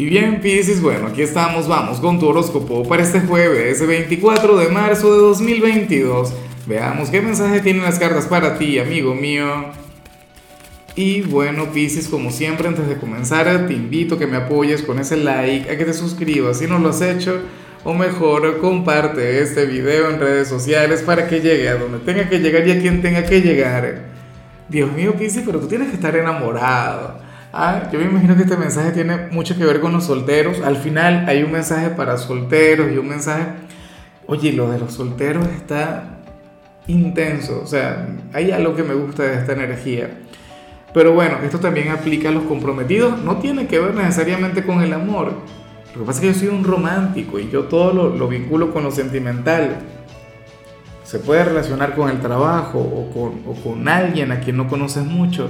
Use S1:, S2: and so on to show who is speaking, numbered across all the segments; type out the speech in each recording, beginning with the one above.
S1: Y bien, Pisces, bueno, aquí estamos, vamos con tu horóscopo para este jueves, 24 de marzo de 2022. Veamos qué mensaje tienen las cartas para ti, amigo mío. Y bueno, Pisces, como siempre, antes de comenzar, te invito a que me apoyes con ese like, a que te suscribas si no lo has hecho, o mejor, comparte este video en redes sociales para que llegue a donde tenga que llegar y a quien tenga que llegar. Dios mío, Pisces, pero tú tienes que estar enamorado Ah, yo me imagino que este mensaje tiene mucho que ver con los solteros. Al final hay un mensaje para solteros y un mensaje... Oye, lo de los solteros está intenso. O sea, hay algo que me gusta de esta energía. Pero bueno, esto también aplica a los comprometidos. No tiene que ver necesariamente con el amor. Lo que pasa es que yo soy un romántico y yo todo lo, lo vinculo con lo sentimental. Se puede relacionar con el trabajo o con, o con alguien a quien no conoces mucho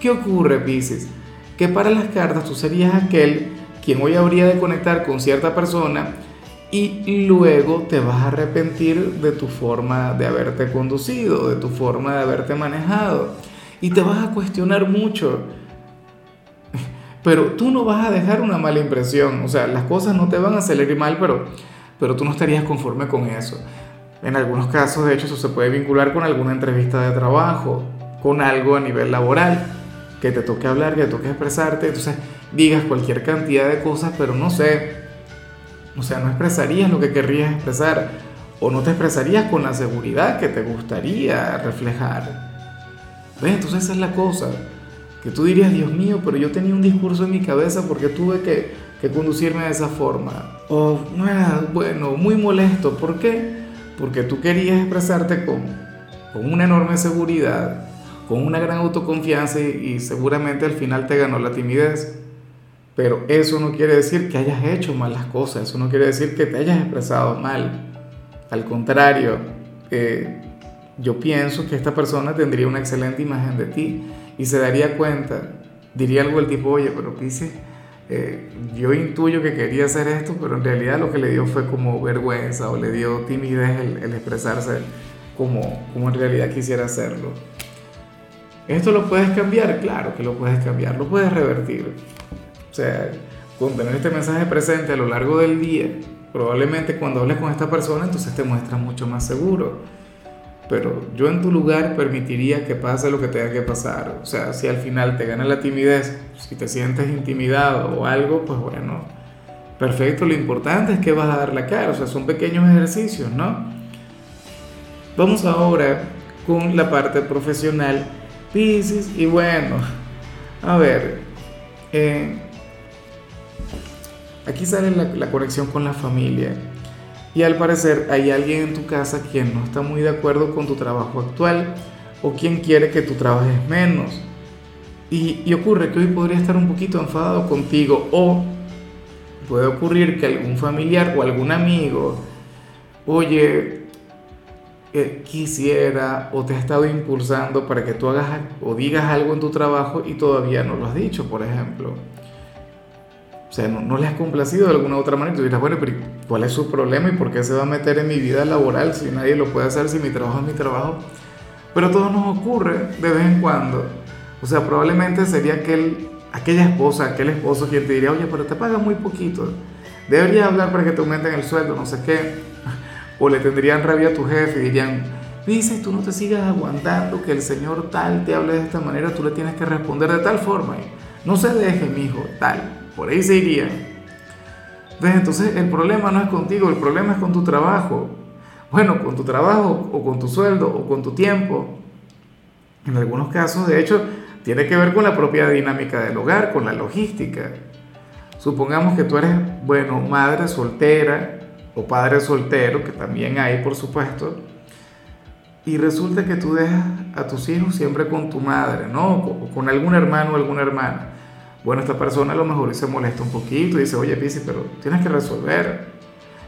S1: ¿Qué ocurre, Pisces? Que para las cartas tú serías aquel quien hoy habría de conectar con cierta persona y luego te vas a arrepentir de tu forma de haberte conducido, de tu forma de haberte manejado y te vas a cuestionar mucho. Pero tú no vas a dejar una mala impresión, o sea, las cosas no te van a salir mal, pero, pero tú no estarías conforme con eso. En algunos casos, de hecho, eso se puede vincular con alguna entrevista de trabajo, con algo a nivel laboral que te toque hablar, que te toque expresarte, entonces digas cualquier cantidad de cosas, pero no sé, o sea, no expresarías lo que querrías expresar o no te expresarías con la seguridad que te gustaría reflejar. ¿Ves? Entonces esa es la cosa, que tú dirías, Dios mío, pero yo tenía un discurso en mi cabeza porque tuve que, conducirme de esa forma. O, era, bueno, muy molesto, ¿por qué? Porque tú querías expresarte con, con una enorme seguridad, con una gran autoconfianza y, seguramente al final te ganó la timidez. Pero eso no quiere decir que hayas hecho mal las cosas, eso no quiere decir que te hayas expresado mal. Al contrario, eh, yo pienso que esta persona tendría una excelente imagen de ti y se daría cuenta, diría algo del tipo, oye, pero Pise, eh, yo intuyo que quería hacer esto, pero en realidad lo que le dio fue como vergüenza o le dio timidez el, el expresarse como, como en realidad quisiera hacerlo. ¿Esto lo puedes cambiar? Claro que lo puedes cambiar, lo puedes revertir. O sea, con tener este mensaje presente a lo largo del día, probablemente cuando hables con esta persona, entonces te muestras mucho más seguro. Pero yo en tu lugar permitiría que pase lo que tenga que pasar. O sea, si al final te gana la timidez, si te sientes intimidado o algo, pues bueno, perfecto. Lo importante es que vas a dar la cara. O sea, son pequeños ejercicios, ¿no? Vamos ahora con la parte profesional Y bueno, a ver, eh, aquí sale la, conexión con la familia. Y al parecer hay alguien en tu casa quien no está muy de acuerdo con tu trabajo actual o quien quiere que tú trabajes menos. Y, y, ocurre que hoy podría estar un poquito enfadado contigo o puede ocurrir que algún familiar o algún amigo, oye, quisiera o te ha estado impulsando para que tú hagas o digas algo en tu trabajo y todavía no lo has dicho, por ejemplo. O sea, no, le has complacido de alguna otra manera. Y tú dirás, bueno, pero ¿cuál es su problema y por qué se va a meter en mi vida laboral si nadie lo puede hacer, si mi trabajo es mi trabajo? Pero todo nos ocurre de vez en cuando. O sea, probablemente sería aquel, aquella esposa, aquel esposo quien te diría, oye, pero te paga muy poquito. Deberías hablar para que te aumenten el sueldo, no sé qué o le tendrían rabia a tu jefe y dirían, dice, tú no te sigas aguantando que el Señor tal te hable de esta manera, tú le tienes que responder de tal forma. No se deje, mi hijo, tal. Por ahí se irían. Entonces el problema no es contigo, el problema es con tu trabajo. Bueno, con tu trabajo o con tu sueldo o con tu tiempo. En algunos casos, de hecho, tiene que ver con la propia dinámica del hogar, con la logística. Supongamos que tú eres, bueno, madre soltera, o padre soltero, que también hay, por supuesto, y resulta que tú dejas a tus hijos siempre con tu madre, ¿no? O con algún hermano o alguna hermana. Bueno, esta persona a lo mejor se molesta un poquito y dice, oye, Pisi, pero tienes que resolver.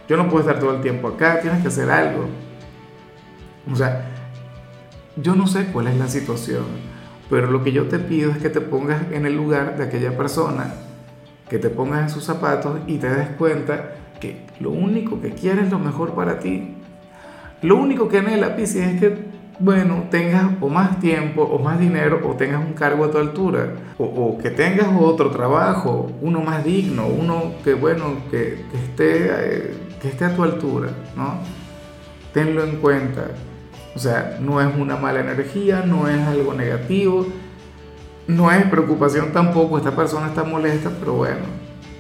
S1: Yo no puedo estar todo el tiempo acá, tienes que hacer algo. O sea, yo no sé cuál es la situación, pero lo que yo te pido es que te pongas en el lugar de aquella persona, que te pongas en sus zapatos y te des cuenta que lo único que quiere es lo mejor para ti. Lo único que anhela Pisces es que bueno, tengas o más tiempo o más dinero o tengas un cargo a tu altura o, que tengas otro trabajo, uno más digno, uno que, bueno, que, esté, eh, que esté a tu altura, ¿no? Tenlo en cuenta. O sea, no es una mala energía, no es algo negativo, no es preocupación tampoco, esta persona está molesta, pero bueno,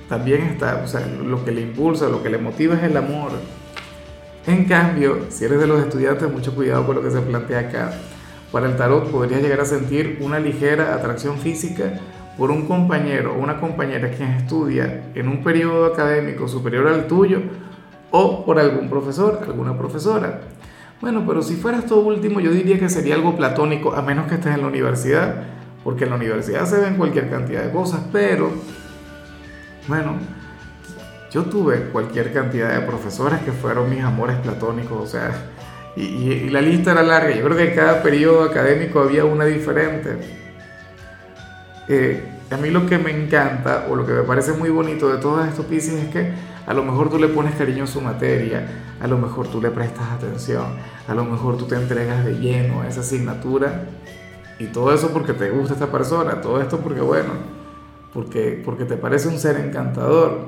S1: también está, o sea, lo que le impulsa, lo que le motiva es el amor. En cambio, si eres de los estudiantes, mucho cuidado con lo que se plantea acá. Para el tarot podrías llegar a sentir una ligera atracción física por un compañero o una compañera quien estudia en un periodo académico superior al tuyo o por algún profesor, alguna profesora. Bueno, pero si fuera esto último, yo diría que sería algo platónico, a menos que estés en la universidad, porque en la universidad se ven cualquier cantidad de cosas, pero, bueno, yo tuve cualquier cantidad de profesores que fueron mis amores platónicos, o sea, y, la lista era larga. Yo creo que cada periodo académico había una diferente. Eh, a mí lo que me encanta o lo que me parece muy bonito de todos estos Pisces es que a lo mejor tú le pones cariño a su materia, a lo mejor tú le prestas atención, a lo mejor tú te entregas de lleno a esa asignatura y todo eso porque te gusta esta persona, todo esto porque bueno, porque, porque te parece un ser encantador.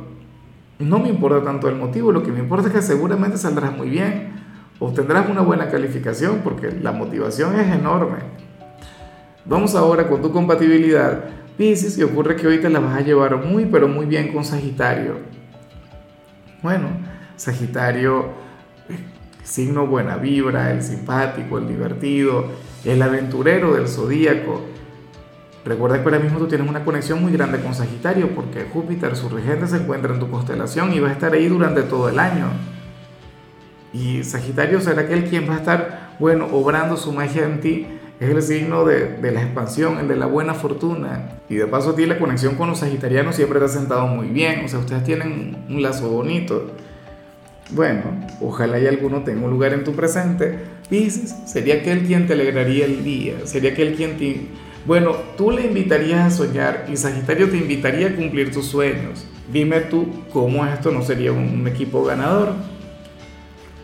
S1: No me importa tanto el motivo, lo que me importa es que seguramente saldrás muy bien, obtendrás una buena calificación porque la motivación es enorme. Vamos ahora con tu compatibilidad. Pisces, y ocurre que hoy te la vas a llevar muy pero muy bien con Sagitario. Bueno, Sagitario, signo buena vibra, el simpático, el divertido, el aventurero del zodíaco Recuerda que ahora mismo tú tienes una conexión muy grande con Sagitario porque Júpiter, su regente, se encuentra en tu constelación y va a estar ahí durante todo el año. Y Sagitario será aquel quien va a estar, bueno, obrando su magia en ti. Es el signo de, la expansión, el de la buena fortuna. Y de paso a ti la conexión con los sagitarianos siempre te ha sentado muy bien. O sea, ustedes tienen un lazo bonito. Bueno, ojalá y alguno tenga un lugar en tu presente. Pisces sería aquel quien te alegraría el día. Sería aquel quien te bueno, tú le invitarías a soñar y Sagitario te invitaría a cumplir tus sueños. Dime tú cómo esto no sería un equipo ganador.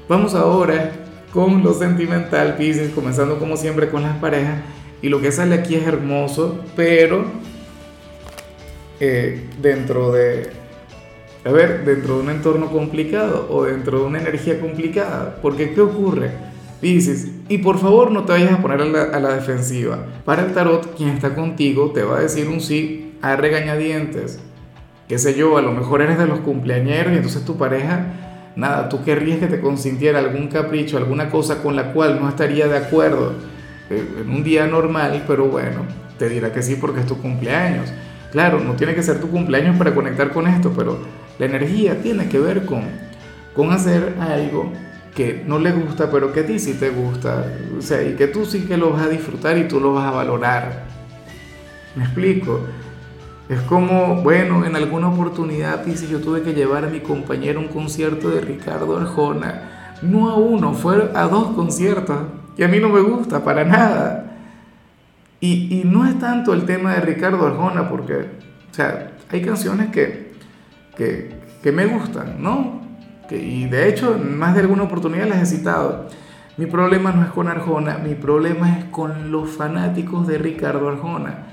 S1: Vamos ahora con lo sentimental, Pisces, comenzando como siempre con las parejas. Y lo que sale aquí es hermoso, pero eh, dentro de, a ver, dentro de un entorno complicado o dentro de una energía complicada. Porque ¿qué ocurre? Dices, y por favor no te vayas a poner a la, defensiva. Para el tarot, quien está contigo te va a decir un sí a regañadientes. Qué sé yo, a lo mejor eres de los cumpleañeros y entonces tu pareja, nada, tú querrías que te consintiera algún capricho, alguna cosa con la cual no estaría de acuerdo eh, en un día normal, pero bueno, te dirá que sí porque es tu cumpleaños. Claro, no tiene que ser tu cumpleaños para conectar con esto, pero la energía tiene que ver con, con hacer algo que no le gusta, pero que a ti sí te gusta. O sea, y que tú sí que lo vas a disfrutar y tú lo vas a valorar. ¿Me explico? Es como, bueno, en alguna oportunidad, si yo tuve que llevar a mi compañero a un concierto de Ricardo Arjona. No a uno, fue a dos conciertos. Y a mí no me gusta para nada. Y, y no es tanto el tema de Ricardo Arjona, porque, o sea, hay canciones que, que, que me gustan, ¿no? Y de hecho en más de alguna oportunidad las he citado. Mi problema no es con Arjona, mi problema es con los fanáticos de Ricardo Arjona.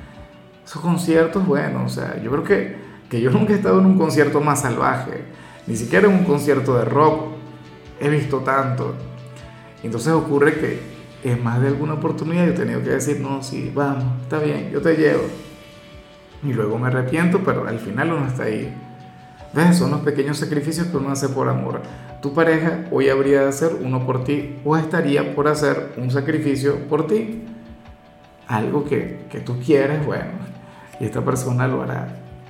S1: Esos conciertos, bueno, o sea, yo creo que, que yo nunca he estado en un concierto más salvaje, ni siquiera en un concierto de rock. He visto tanto. Entonces ocurre que en más de alguna oportunidad yo he tenido que decir, no, sí, vamos, está bien, yo te llevo. Y luego me arrepiento, pero al final uno está ahí. ¿Ves? Son los pequeños sacrificios que uno hace por amor. Tu pareja hoy habría de hacer uno por ti o estaría por hacer un sacrificio por ti. Algo que, que tú quieres, bueno, y esta persona lo hará.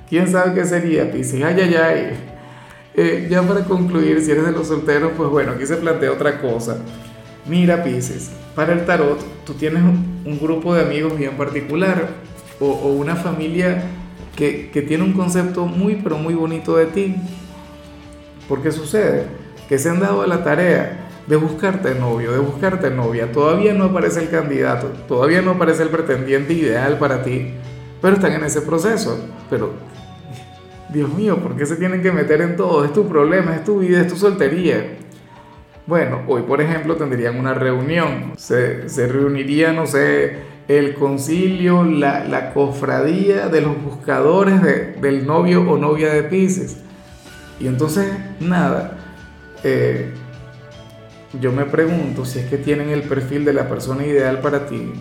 S1: ¿Quién sabe qué sería, Pisces? Ay, ay, ay. Eh, ya para concluir, si eres de los solteros, pues bueno, aquí se plantea otra cosa. Mira, Pisces, para el tarot, tú tienes un, grupo de amigos bien particular o, o una familia que, tiene un concepto muy, pero muy bonito de ti. Porque sucede que se han dado la tarea de buscarte novio, de buscarte novia. Todavía no aparece el candidato, todavía no aparece el pretendiente ideal para ti, pero están en ese proceso. Pero, Dios mío, ¿por qué se tienen que meter en todo? Es tu problema, es tu vida, es tu soltería. Bueno, hoy por ejemplo tendrían una reunión, se, se reuniría, no sé, el concilio, la, la cofradía de los buscadores de, del novio o novia de Pisces. Y entonces, nada, eh, yo me pregunto si es que tienen el perfil de la persona ideal para ti,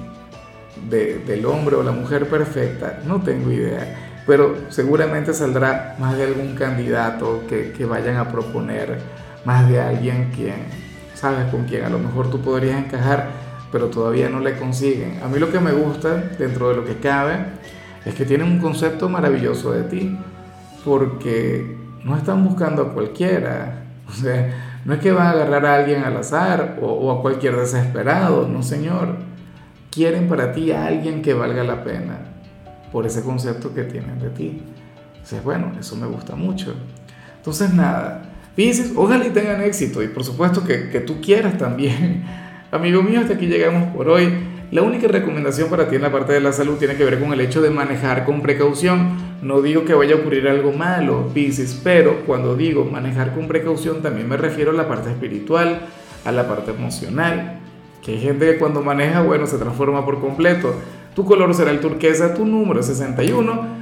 S1: de, del hombre o la mujer perfecta, no tengo idea, pero seguramente saldrá más de algún candidato que, que vayan a proponer, más de alguien quien, sabes, con quien a lo mejor tú podrías encajar, pero todavía no le consiguen. A mí lo que me gusta, dentro de lo que cabe, es que tienen un concepto maravilloso de ti, porque no están buscando a cualquiera, o sea, no es que van a agarrar a alguien al azar o, a cualquier desesperado, no señor. Quieren para ti a alguien que valga la pena por ese concepto que tienen de ti. Entonces, bueno, eso me gusta mucho. Entonces, nada, Pisces, ojalá y tengan éxito y por supuesto que, que tú quieras también. Amigo mío, hasta aquí llegamos por hoy. La única recomendación para ti en la parte de la salud tiene que ver con el hecho de manejar con precaución. No digo que vaya a ocurrir algo malo, Pisces, pero cuando digo manejar con precaución también me refiero a la parte espiritual, a la parte emocional. Que hay gente que cuando maneja, bueno, se transforma por completo. Tu color será el turquesa, tu número 61.